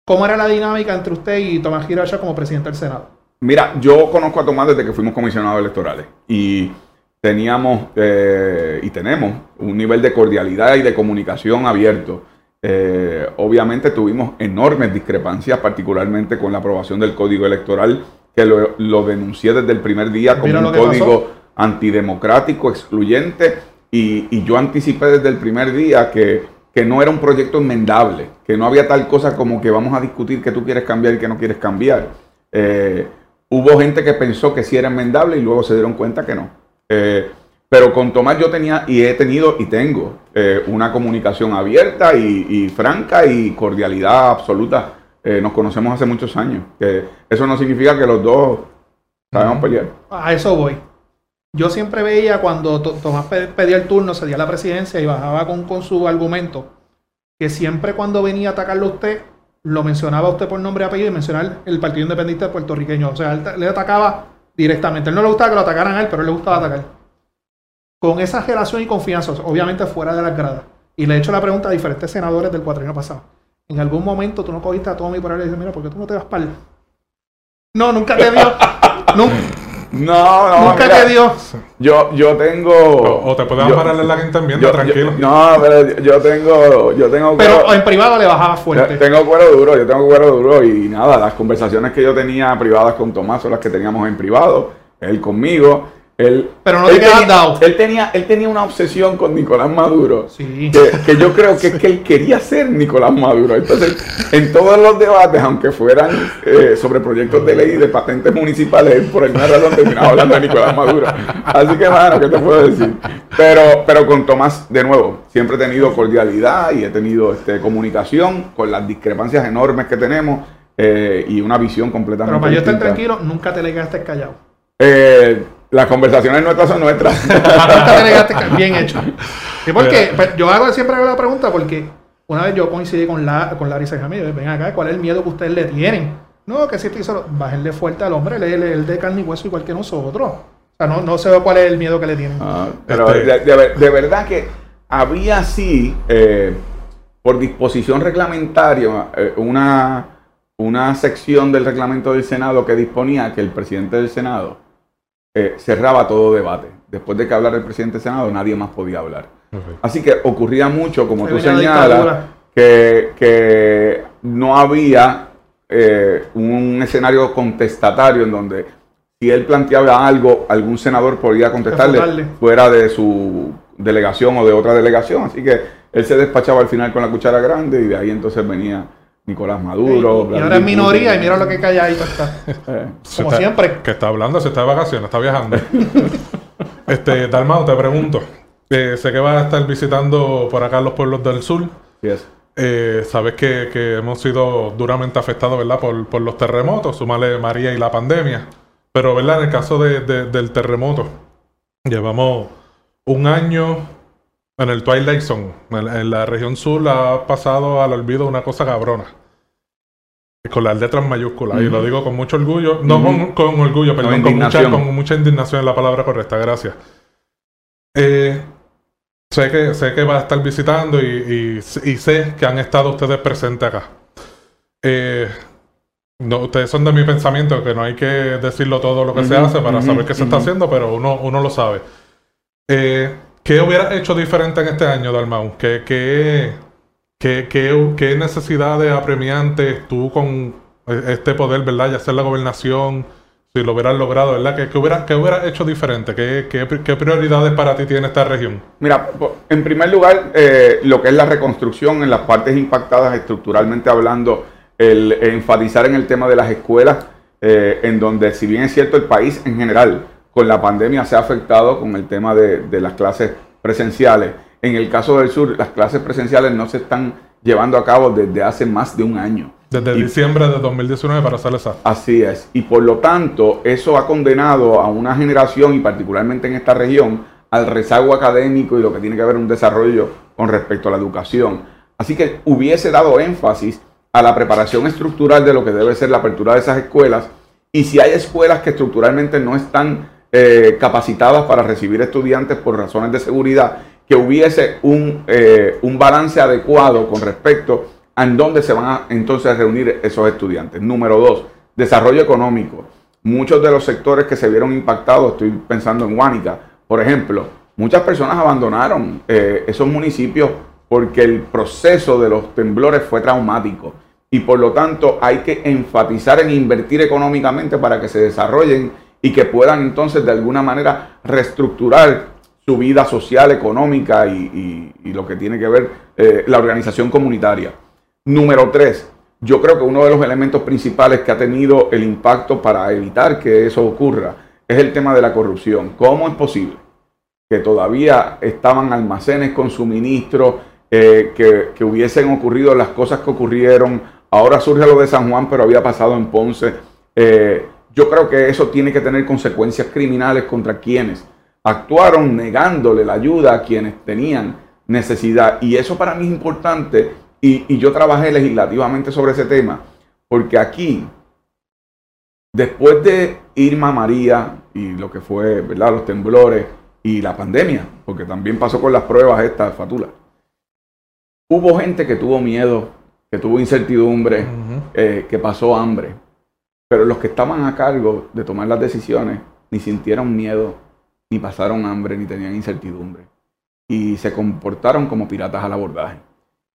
¿cómo era la dinámica entre usted y Tomás Giracha como presidente del Senado? Mira, yo conozco a Tomás desde que fuimos comisionados electorales y teníamos eh, y tenemos un nivel de cordialidad y de comunicación abierto. Eh, obviamente tuvimos enormes discrepancias, particularmente con la aprobación del código electoral, que lo, denuncié desde el primer día como un código antidemocrático, excluyente, y, yo anticipé desde el primer día que, no era un proyecto enmendable, que no había tal cosa como que vamos a discutir que tú quieres cambiar y que no quieres cambiar. Eh, hubo gente que pensó que sí era enmendable y luego se dieron cuenta que no. Eh, pero con Tomás yo tenía y he tenido y tengo eh, una comunicación abierta y, franca y cordialidad absoluta. Eh, nos conocemos hace muchos años. eso no significa que los dos sabemos pelear. A eso voy. Yo siempre veía cuando Tomás pedía el turno, se dio la presidencia y bajaba con, con su argumento, que siempre cuando venía a atacarlo a usted, lo mencionaba usted por nombre y apellido y mencionaba el Partido Independiente Puertorriqueño. O sea, él le atacaba directamente. Él no le gustaba que lo atacaran a él, pero él le gustaba atacar con esa relación y confianza, obviamente fuera de las gradas. Y le he hecho la pregunta a diferentes senadores del cuatrienio pasado. En algún momento tú no cogiste a Tommy por ahí y dices, mira, ¿por qué tú no te vas para. No, nunca te dio. no, no, Nunca te dio. Yo, yo tengo. O, te puedes pararle la gente también, tranquilo. no, pero yo tengo. Yo tengo pero en privado le bajaba fuerte. tengo cuero duro, yo tengo cuero duro y nada, las conversaciones que yo tenía privadas con Tomás son las que teníamos en privado, él conmigo. Él, pero no te quedas dado. Él tenía, él tenía una obsesión con Nicolás Maduro. Sí. Que, yo creo que es que él quería ser Nicolás Maduro. Entonces, en todos los debates, aunque fueran eh, sobre proyectos de ley de patentes municipales, él por alguna razón terminaba hablando de Nicolás Maduro. Así que, bueno, ¿qué te puedo decir? Pero, pero con Tomás, de nuevo, siempre he tenido cordialidad y he tenido este, comunicación con las discrepancias enormes que tenemos eh, y una visión completamente. Pero para yo estar tranquilo, nunca te le quedaste callado. Eh las conversaciones nuestras son nuestras. Bien hecho. Y porque pues, yo hago, siempre hago la pregunta porque una vez yo coincidí con, la, con Larissa Jamil, ven acá, ¿cuál es el miedo que ustedes le tienen? No, que si te hizo, bájenle fuerte al hombre, él es de carne y hueso igual que nosotros. O sea, no, no sé cuál es el miedo que le tienen. Ah, pero este- de, verdad que había sí, eh, por disposición reglamentaria, eh, una una sección del reglamento del Senado que disponía que el presidente del Senado eh, cerraba todo debate. Después de que hablara el presidente del Senado, nadie más podía hablar. Así que ocurría mucho, como Se tú señalas, que, que no había eh, un escenario contestatario en donde si él planteaba algo, algún senador podía contestarle Refutarle. fuera de su delegación o de otra delegación. Así que él se despachaba al final con la cuchara grande y de ahí entonces venía Nicolás Maduro. y Vladimir ahora es minoría Putin. y mira lo que calladito está. Eh, Se Como está- siempre. Que está hablando, se está de vacaciones, está viajando. este, Dalmao, te pregunto. eh, sé que vas a estar visitando por acá los pueblos del sur. sí es. Eh, sabes que, que hemos sido duramente afectados, ¿verdad? Por, por los terremotos, sumale María y la pandemia. Pero, ¿verdad? En el caso de- de- del terremoto, llevamos un año en el Twilight Zone. En, la región sur ha pasado al olvido una cosa cabrona. Con las letras mayúsculas. Y lo digo con mucho orgullo. No con, con orgullo, perdón. Con mucha, indignación. con mucha indignación es la palabra correcta. Gracias. Eh, Sé que, sé que va a estar visitando y, y- y sé que han estado ustedes presentes acá. Eh, no, ustedes son de mi pensamiento, que no hay que decirlo todo lo que se hace para saber qué se está haciendo, pero uno, uno lo sabe. Eh, ¿Qué hubiera hecho diferente en este año, Dalmau? ¿Qué, necesidades apremiantes tú con este poder, verdad? Ya sea la gobernación, si lo hubieras logrado, ¿verdad? ¿Qué, qué hubiera, hecho diferente? ¿Qué, prioridades para ti tiene esta región? Mira, en primer lugar, eh, lo que es la reconstrucción en las partes impactadas estructuralmente hablando, el enfatizar en el tema de las escuelas, eh, en donde si bien es cierto el país en general con la pandemia se ha afectado con el tema de, de las clases presenciales. En el caso del sur, las clases presenciales no se están llevando a cabo desde hace más de un año. Desde Y- diciembre de 2019 para ser exacto. Así es. Y por lo tanto, eso ha condenado a una generación, y particularmente en esta región, al rezago académico y lo que tiene que ver un desarrollo con respecto a la educación. Así que hubiese dado énfasis a la preparación estructural de lo que debe ser la apertura de esas escuelas. Y si hay escuelas que estructuralmente no están eh, capacitadas para recibir estudiantes por razones de seguridad, que hubiese un, eh, un balance adecuado con respecto a en dónde se van a entonces reunir esos estudiantes. Número dos, desarrollo económico. Muchos de los sectores que se vieron impactados, estoy pensando en Huánica, por ejemplo, muchas personas abandonaron eh, esos municipios porque el proceso de los temblores fue traumático y por lo tanto hay que enfatizar en invertir económicamente para que se desarrollen y que puedan entonces de alguna manera reestructurar su vida social, económica y, lo que tiene que ver eh, la organización comunitaria. Número tres, yo creo que uno de los elementos principales que ha tenido el impacto para evitar que eso ocurra es el tema de la corrupción. ¿Cómo es posible que todavía estaban almacenes con suministro, eh, que, que hubiesen ocurrido las cosas que ocurrieron? Ahora surge lo de San Juan, pero había pasado en Ponce. Eh, yo creo que eso tiene que tener consecuencias criminales contra quienes actuaron negándole la ayuda a quienes tenían necesidad. Y eso para mí es importante. Y, y yo trabajé legislativamente sobre ese tema, porque aquí, después de Irma María y lo que fue, ¿verdad? Los temblores y la pandemia, porque también pasó con las pruebas estas, Fatula. Hubo gente que tuvo miedo, que tuvo incertidumbre, eh, que pasó hambre. Pero los que estaban a cargo de tomar las decisiones ni sintieron miedo, ni pasaron hambre, ni tenían incertidumbre. Y se comportaron como piratas al abordaje.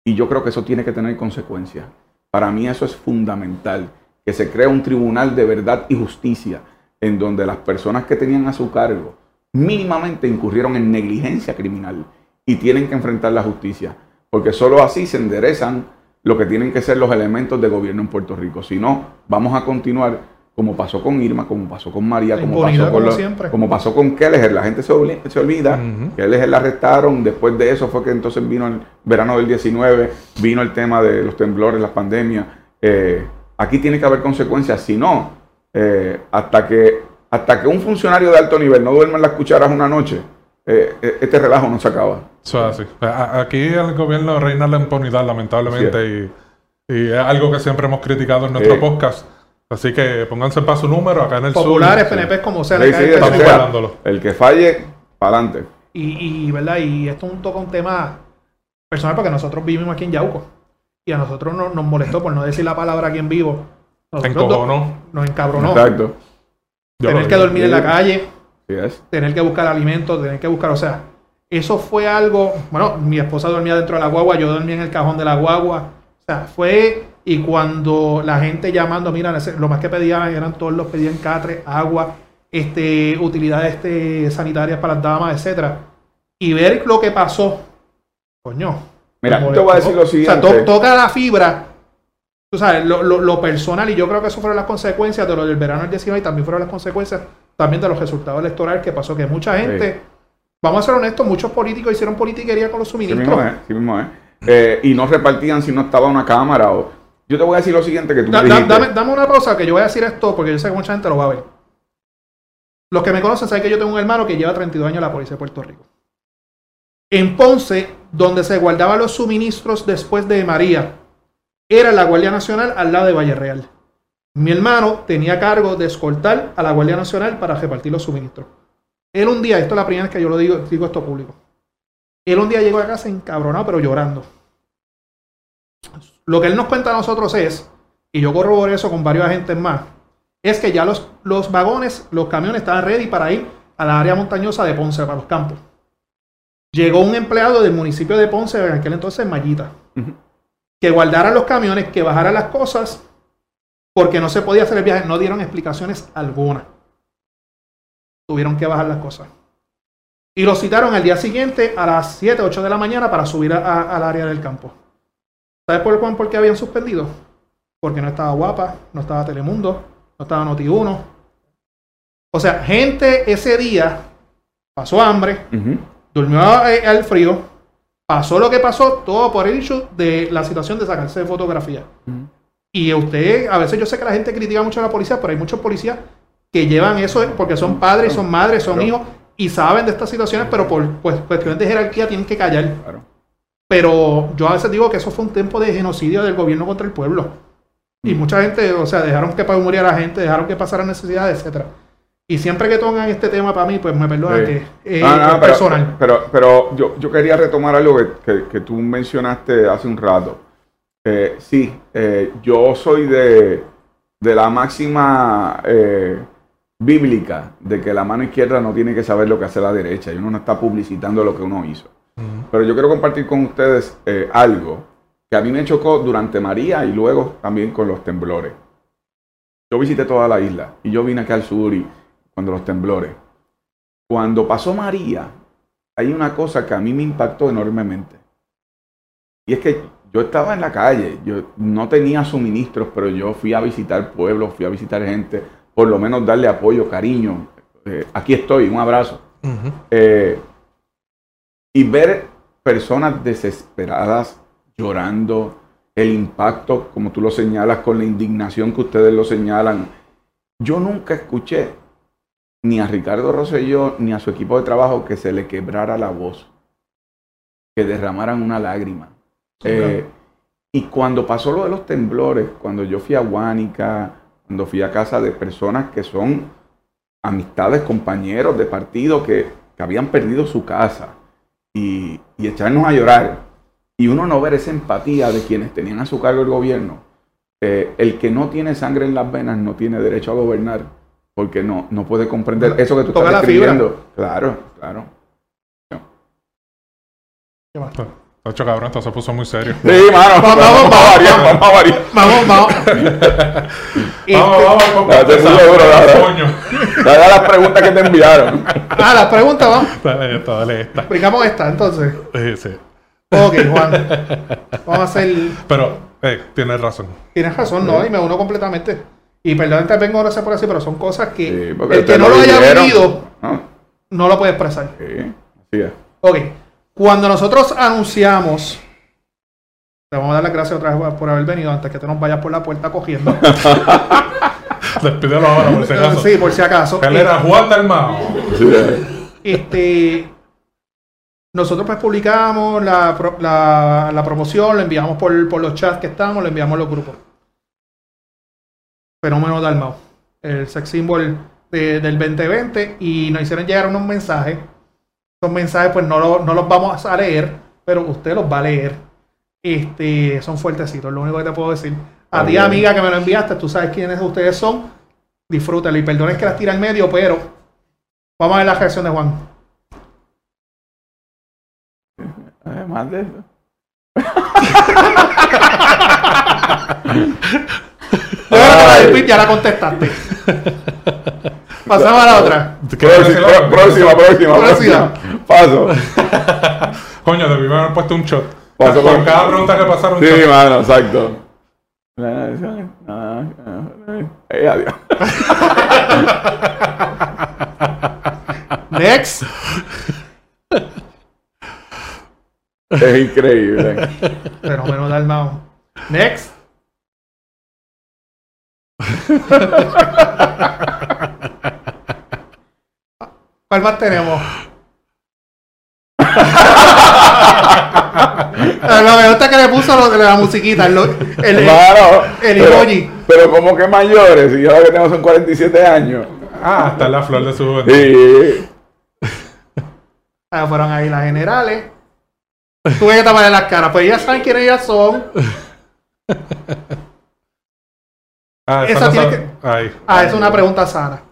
Y yo creo que eso tiene que tener consecuencias. Para mí eso es fundamental, que se crea un tribunal de verdad y justicia en donde las personas que tenían a su cargo mínimamente incurrieron en negligencia criminal y tienen que enfrentar la justicia, porque solo así se enderezan lo que tienen que ser los elementos de gobierno en Puerto Rico. Si no, vamos a continuar como pasó con Irma, como pasó con María, como pasó, con como lo- siempre. como pasó con Kelleher. La gente se, olvi- se olvida Ujú. Kelleher la arrestaron. Después de eso fue que entonces vino el verano del 19, vino el tema de los temblores, las pandemias. Eh, aquí tiene que haber consecuencias. Si no, eh, hasta, que, hasta que un funcionario de alto nivel no duerma en las cucharas una noche, eh, eh, este relajo no se acaba. Eso es así. A- a- Aquí el gobierno reina la impunidad, lamentablemente, y, y es algo que siempre hemos criticado en nuestro podcast. Así que pónganse para su número acá en el Populares, sur. PNP, como sea, Sí, sí, el sea, que falle, para adelante. Y, y, ¿verdad? y esto es un toca un tema personal porque nosotros vivimos aquí en Yauco. Y a nosotros no- nos molestó, por no decir la palabra aquí en vivo, nos encabronó. Exacto. Yo tener que dormir en la calle, Tener que buscar alimentos, tener que buscar, o sea, eso fue algo, bueno, mi esposa dormía dentro de la guagua, yo dormía en el cajón de la guagua, o sea, fue, y cuando la gente llamando, mira, lo más que pedían eran todos los pedían catre, agua, este, utilidades este, sanitarias para las damas, etcétera, y ver lo que pasó, coño. Mira, te voy a decir lo molestó. O sea, siguiente. to- toca la fibra, tú sabes, lo, lo- lo personal, y yo creo que eso fueron las consecuencias de lo del verano del 19 y también fueron las consecuencias también de los resultados electorales que pasó, que mucha gente, Sí. vamos a ser honestos, muchos políticos hicieron politiquería con los Sí suministros. mismo es, sí mismo es. Eh, y no repartían si no estaba una cámara o... Yo te voy a decir lo siguiente que tú Da- me da- dijiste. dame, dame una pausa que yo voy a decir esto porque yo sé que mucha gente lo va a ver. Los que me conocen saben que yo tengo un hermano que lleva 32 años en la policía de Puerto Rico. En Ponce, donde se guardaban los suministros después de María, era la Guardia Nacional al lado de Valle Real. Mi hermano tenía cargo de escoltar a la Guardia Nacional para repartir los suministros. Él un día, esto es la primera vez que yo lo digo, digo esto público. Él un día llegó a casa encabronado, pero llorando. Lo que él nos cuenta a nosotros es, y yo corroboré eso con varios agentes más, es que ya los, los vagones, los camiones estaban ready para ir a la área montañosa de Ponce, para los campos. Llegó un empleado del municipio de Ponce, en aquel entonces Mallita, que guardaran los camiones, que bajaran las cosas, porque no se podía hacer el viaje. No dieron explicaciones alguna. Tuvieron que bajar las cosas. Y lo citaron al día siguiente a las 7, 8 de la mañana para subir al área del campo. ¿Sabes por, Juan, por qué habían suspendido? Porque no estaba Guapa, no estaba Telemundo, no estaba Noti1. O sea, gente ese día pasó hambre, durmió eh, al frío, pasó lo que pasó, todo por el hecho de la situación de sacarse de fotografía. Y usted, a veces yo sé que la gente critica mucho a la policía, pero hay muchos policías que llevan eso porque son padres, son madres, son hijos y saben de estas situaciones, pero por pues, cuestiones de jerarquía tienen que callar. Claro. Pero yo a veces digo que eso fue un tiempo de genocidio del gobierno contra el pueblo. Y mucha gente, o sea, dejaron que muriera la gente, dejaron que pasaran necesidades, etcétera. Y siempre que tocan este tema para mí, pues me perdonan Sí. que eh, no, es pero, personal. Pero, pero yo, yo quería retomar algo que, que- que tú mencionaste hace un rato. Eh, sí, eh, yo soy de, de la máxima eh, bíblica de que la mano izquierda no tiene que saber lo que hace la derecha y uno no está publicitando lo que uno hizo. Pero yo quiero compartir con ustedes algo que a mí me chocó durante María y luego también con los temblores. Yo visité toda la isla y yo vine acá al sur y cuando los temblores. Cuando pasó María, hay una cosa que a mí me impactó enormemente. Y es que yo estaba en la calle, yo no tenía suministros, pero yo fui a visitar pueblos, fui a visitar gente, por lo menos darle apoyo, cariño. Eh, aquí estoy, un abrazo. Eh, y ver personas desesperadas llorando, el impacto, como tú lo señalas, con la indignación que ustedes lo señalan. Yo nunca escuché ni a Ricardo Rosselló ni a su equipo de trabajo que se le quebrara la voz, que derramaran una lágrima. Eh, y cuando pasó lo de los temblores, cuando yo fui a Guánica, cuando fui a casa de personas que son amistades, compañeros de partido que, que habían perdido su casa y, y echarnos a llorar y uno no ver esa empatía de quienes tenían a su cargo el gobierno, eh, el que no tiene sangre en las venas no tiene derecho a gobernar porque no, no puede comprender eso que tú Toca estás describiendo. Claro, claro. ¿Qué más? Tacho, cabrón, esto se puso muy serio. Sí, mano, Vamos, vamos, vamos, a variar, vamos a variar. Vamos, vamos. Este, Vamos, vamos, vamos. Date duro, dale. Coño. Dale a las preguntas que te enviaron. Ah, las preguntas, vamos. Dale esta, dale esta. Explicamos esta, entonces. Sí, sí. Ok, Juan. Vamos a hacer. Pero, eh, tienes razón. Tienes razón, no, y me uno completamente. Y perdón, te vengo ahora por así, pero son cosas que Sí, el que no lo haya vivido no lo puede expresar. sí, así es. Ok, cuando nosotros anunciamos, te vamos a dar las gracias otra vez por haber venido antes que te nos vayas por la puerta cogiendo. Despídelo ahora, por si acaso. sí, por si acaso. Él era Juan Dalmao. Es. Este, nosotros pues publicamos la, la, la promoción, lo enviamos por, por los chats que estamos, lo enviamos a los grupos. Fenómeno Dalmau, el sex symbol de- del 2020 y nos hicieron llegar unos mensajes. Esos mensajes pues no, lo- no los vamos a leer, pero usted los va a leer. Este, son fuertecitos, lo único que te puedo decir. A ti, amiga, que me lo enviaste, tú sabes quiénes ustedes son. Disfrútalo y perdones que las tira al medio, pero vamos a ver la reacción de Juan. Además de eso. Ya la contestaste. Pasamos a la otra. ¿Quieres Próxima, próxima, próxima, Próxima. Paso. Coño, debí haber puesto un shot. Paso Por por- cada pregunta que pasaron, un Sí, shot. mano, exacto. Eh, adiós. Next. Es increíble. Fenómeno Dalmao. Next. ¿Cuál más tenemos? Ah, Lo me gusta que le puso la musiquita, el, el, el- Claro. el pero- emoji. Pero como que mayores, y yo lo que tengo son 47 años. Ah, está en la flor de su juventud. Sí. Ah, fueron ahí las generales. Tuve que taparle las caras, pues ya saben quiénes ellas son. Ah, Esa no tiene sabe- Ahí. Ah, es una pregunta Sara.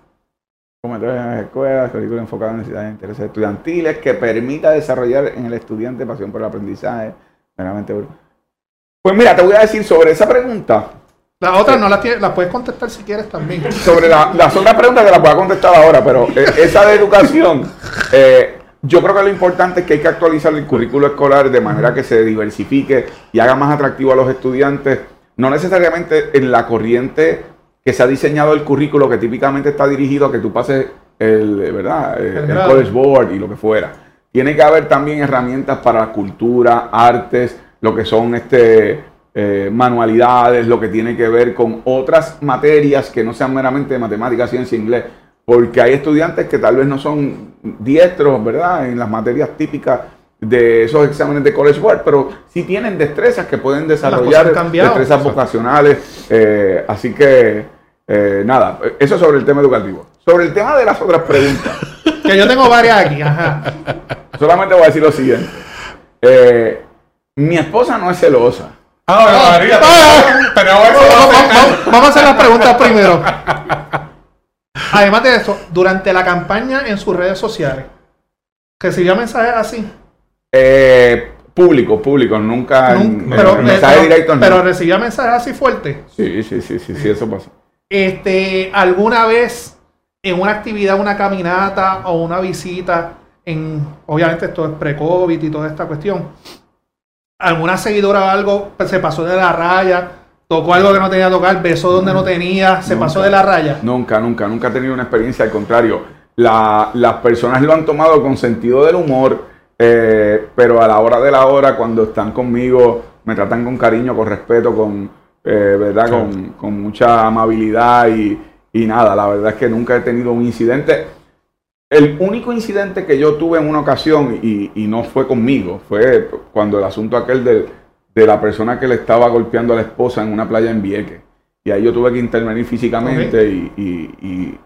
Comentarios en las escuelas, currículo enfocado en necesidades e intereses estudiantiles que permita desarrollar en el estudiante pasión por el aprendizaje. Meramente Pues mira, te voy a decir sobre esa pregunta. Las otras no las, tienes- las puedes contestar si quieres también. Sobre la- las otras preguntas te las voy a contestar ahora, pero eh, esa de educación, eh, yo creo que lo importante es que hay que actualizar el currículo escolar de manera que se diversifique y haga más atractivo a los estudiantes, no necesariamente en la corriente que se ha diseñado el currículo que típicamente está dirigido a que tú pases el, ¿verdad? Eh, El. College Board y lo que fuera. Tiene que haber también herramientas para cultura, artes, lo que son este, eh, manualidades, lo que tiene que ver con otras materias que no sean meramente matemáticas, ciencia, inglés, porque hay estudiantes que tal vez no son diestros, ¿verdad? En las materias típicas de esos exámenes de College Board, pero sí tienen destrezas que pueden desarrollar, cambiado. destrezas vocacionales, eh, así que eh, nada, eso sobre el tema educativo. Sobre el tema de las otras preguntas. Que yo tengo varias aquí, ajá. Solamente voy a decir lo siguiente. Eh, mi esposa no es celosa. Ah, bueno, María. Ah. Vamos a hacer las preguntas primero. Además de eso, durante la campaña en sus redes sociales, ¿recibió mensajes así? Eh, público, público, nunca Nunca- en pero, mensaje pero- directo. no. pero recibía mensajes así fuertes. sí, sí, sí, sí, sí, eso pasó. Este, ¿Alguna vez en una actividad, una caminata o una visita, en, obviamente esto es pre-COVID y toda esta cuestión, alguna seguidora o algo pues, se pasó de la raya, tocó algo que no tenía que tocar, besó donde no tenía, se Nunca. pasó de la raya? Nunca, nunca, nunca he tenido una experiencia, al contrario. La- las personas lo han tomado con sentido del humor, eh, pero a la hora de la hora, cuando están conmigo, me tratan con cariño, con respeto, con, eh, ¿verdad? Sí. Con, con mucha amabilidad y, y nada, la verdad es que nunca he tenido un incidente. El único incidente que yo tuve en una ocasión, y, y no fue conmigo, fue cuando el asunto aquel del- de la persona que le estaba golpeando a la esposa en una playa en Vieques. Y ahí yo tuve que intervenir físicamente y-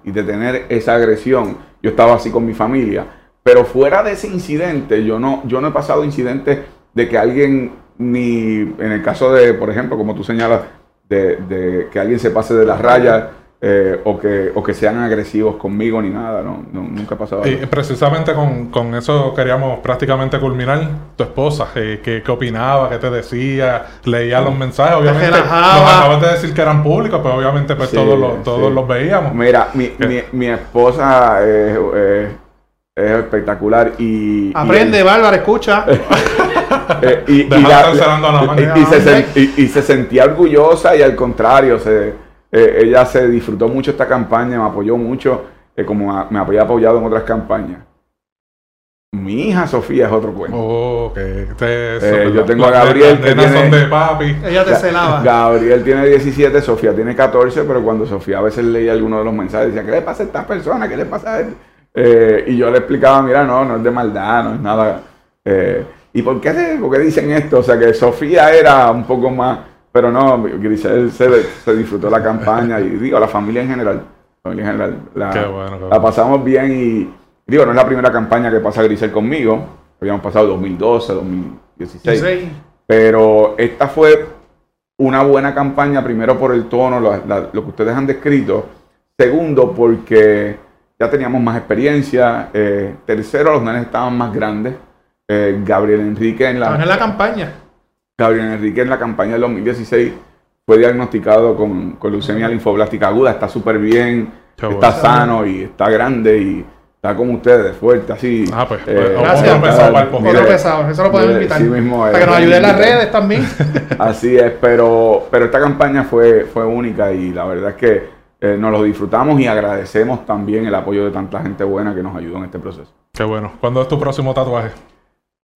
y detener esa agresión. Yo estaba así con mi familia. Pero fuera de ese incidente, yo no, yo no he pasado incidentes de que alguien, ni en el caso de, por ejemplo, como tú señalas, de, de que alguien se pase de las rayas eh, o, que, o que sean agresivos conmigo ni nada. No, no, nunca ha pasado. Y eso. precisamente con, con eso queríamos prácticamente culminar. Tu esposa, eh, ¿qué, qué opinaba? ¿Qué te decía? ¿Leía los mensajes? Obviamente, nos acabas de decir que eran públicos, pues obviamente pues Sí, todos, los, todos sí. los veíamos. Mira, mi, mi, mi esposa es, es- es espectacular y... y Aprende, Bárbara, escucha. Eh, y, y la- la y- y se, sen- y- y se sentía orgullosa y al contrario, se, eh, ella se disfrutó mucho esta campaña, me apoyó mucho, eh, como a- me había apoyado en otras campañas. Mi hija Sofía es otro cuento. Oh, que te- eso, Eh, yo tengo a Gabriel que nenas son tiene- de papi. Ella te celaba. Gabriel tiene 17, Sofía tiene 14, pero cuando Sofía a veces leía algunos de los mensajes, decía, ¿qué le pasa a esta persona? ¿Qué le pasa a él? Eh, y yo le explicaba, mira, no, no es de maldad, no es nada. Eh, ¿Y por qué, se- por qué dicen esto? O sea, que Sofía era un poco más, pero no, Grisel se, se disfrutó la campaña y digo, la familia en general. La familia en general. La, Qué bueno, qué la pasamos bien y digo, no es la primera campaña que pasa Grisel conmigo. Habíamos pasado 2012, 2016. Sí. Pero esta fue una buena campaña, primero por el tono, la- lo que ustedes han descrito. Segundo, porque ya teníamos más experiencia. Eh, tercero, los nenes estaban más grandes. Eh, Gabriel Enrique en la, en la campaña. Gabriel Enrique en la campaña del 2016 fue diagnosticado con, con leucemia linfoblástica aguda. Está súper bien, está sano y está grande y está como ustedes, fuerte, así. Ah, pues, Eh, Gracias. otro pesado eso lo podemos invitar. sí mismo, para que nos ayude en las redes también. Así es, pero, pero esta campaña fue, fue única y la verdad es que eh, nos lo disfrutamos y agradecemos también el apoyo de tanta gente buena que nos ayudó en este proceso. Qué bueno. ¿Cuándo es tu próximo tatuaje?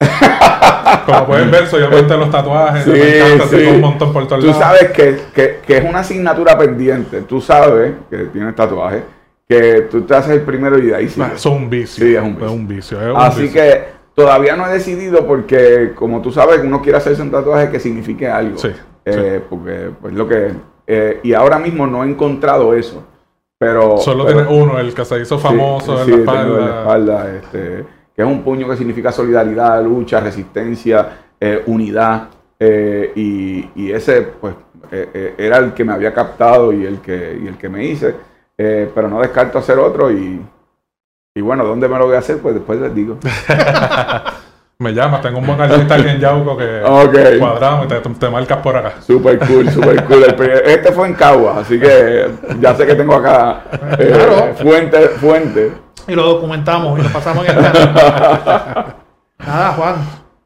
Como pueden ver, soy amante de los tatuajes. Sí, me encanta, sí. un montón por todos Tú lados. sabes que, que- que es una asignatura pendiente, tú sabes que tienes tatuaje, que tú te haces el primero y de ahí Ah. Eso es un vicio. Sí, es un vicio. vicio. es un Así vicio. que todavía no he decidido porque, como tú sabes, uno quiere hacerse un tatuaje que signifique algo. Sí, Eh, Porque, pues lo que. Eh, y ahora mismo no he encontrado eso. Pero. Solo pero- tienes uno, el que se hizo famoso Sí, en sí, la espalda. en la espalda, este, que es un puño que significa solidaridad, lucha, resistencia, eh, unidad. eh, y, y ese, pues, era el que me había captado y el que, y el que me hice. Pero no descarto hacer otro y, y bueno, ¿dónde me lo voy a hacer? Pues después les digo. Me llamas, tengo un buen artista aquí en Yauco que Ok. cuadramos y te, te marcas por acá. Super cool, super cool. Este fue en Cagua, así que ya sé que tengo acá eh, Claro. fuente, fuente. y lo documentamos y lo pasamos en el canal. Nada, Juan,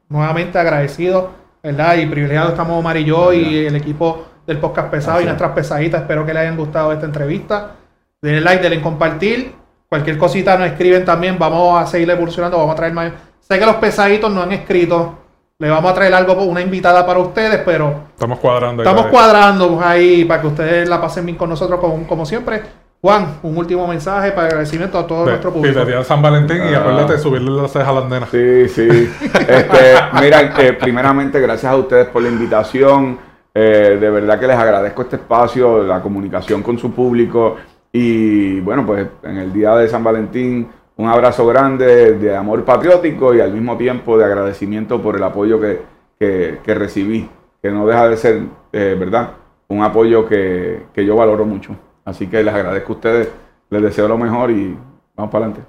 nuevamente agradecido, ¿verdad? Y privilegiado estamos Omar y yo y el equipo del podcast pesado y nuestras pesaditas. Espero que les hayan gustado esta entrevista. Denle like, denle compartir. Cualquier cosita nos escriben también. Vamos a seguir evolucionando. Vamos a traer más. Sé que los pesaditos no han escrito. Le vamos a traer algo, una invitada para ustedes, pero Estamos cuadrando. ahí Estamos cuadrando ahí para que ustedes la pasen bien con nosotros, como, como siempre. Juan, un último mensaje para agradecimiento a todo De- nuestro y público. de San Valentín y Ah. acuérdate de subirle las cejas a las nenas. Sí, sí. Este, mira, eh, primeramente, gracias a ustedes por la invitación. Eh, de verdad que les agradezco este espacio, la comunicación con su público. Y bueno, pues en el día de San Valentín, un abrazo grande de amor patriótico y al mismo tiempo de agradecimiento por el apoyo que, que- que recibí, que no deja de ser, eh, ¿verdad? Un apoyo que, que yo valoro mucho. Así que les agradezco a ustedes, les deseo lo mejor y vamos para adelante.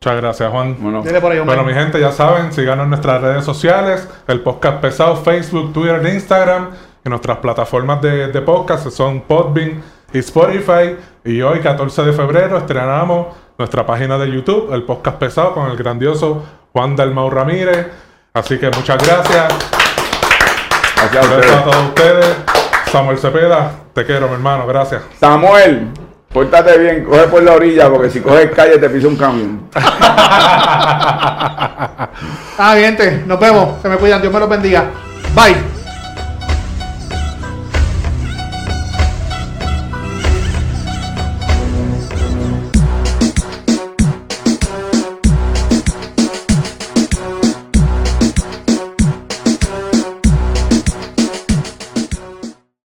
Muchas gracias, Juan. Bueno, ahí. Bueno, mi gente, ya saben, síganos en nuestras redes sociales, el podcast pesado, Facebook, Twitter, e Instagram, y nuestras plataformas de, de podcast son Podbean y Spotify. Y hoy, 14 de febrero, estrenamos nuestra página de YouTube, el podcast pesado, con el grandioso Juan Dalmau Ramírez. Así que muchas gracias. gracias a Gracias ustedes. a todos ustedes. Samuel Cepeda, te quiero, mi hermano. Gracias. Samuel, pórtate bien, coge por la orilla, porque si coges calle te pisa un camión. Ah, gente, nos vemos. Se me cuidan. Dios me los bendiga. Bye.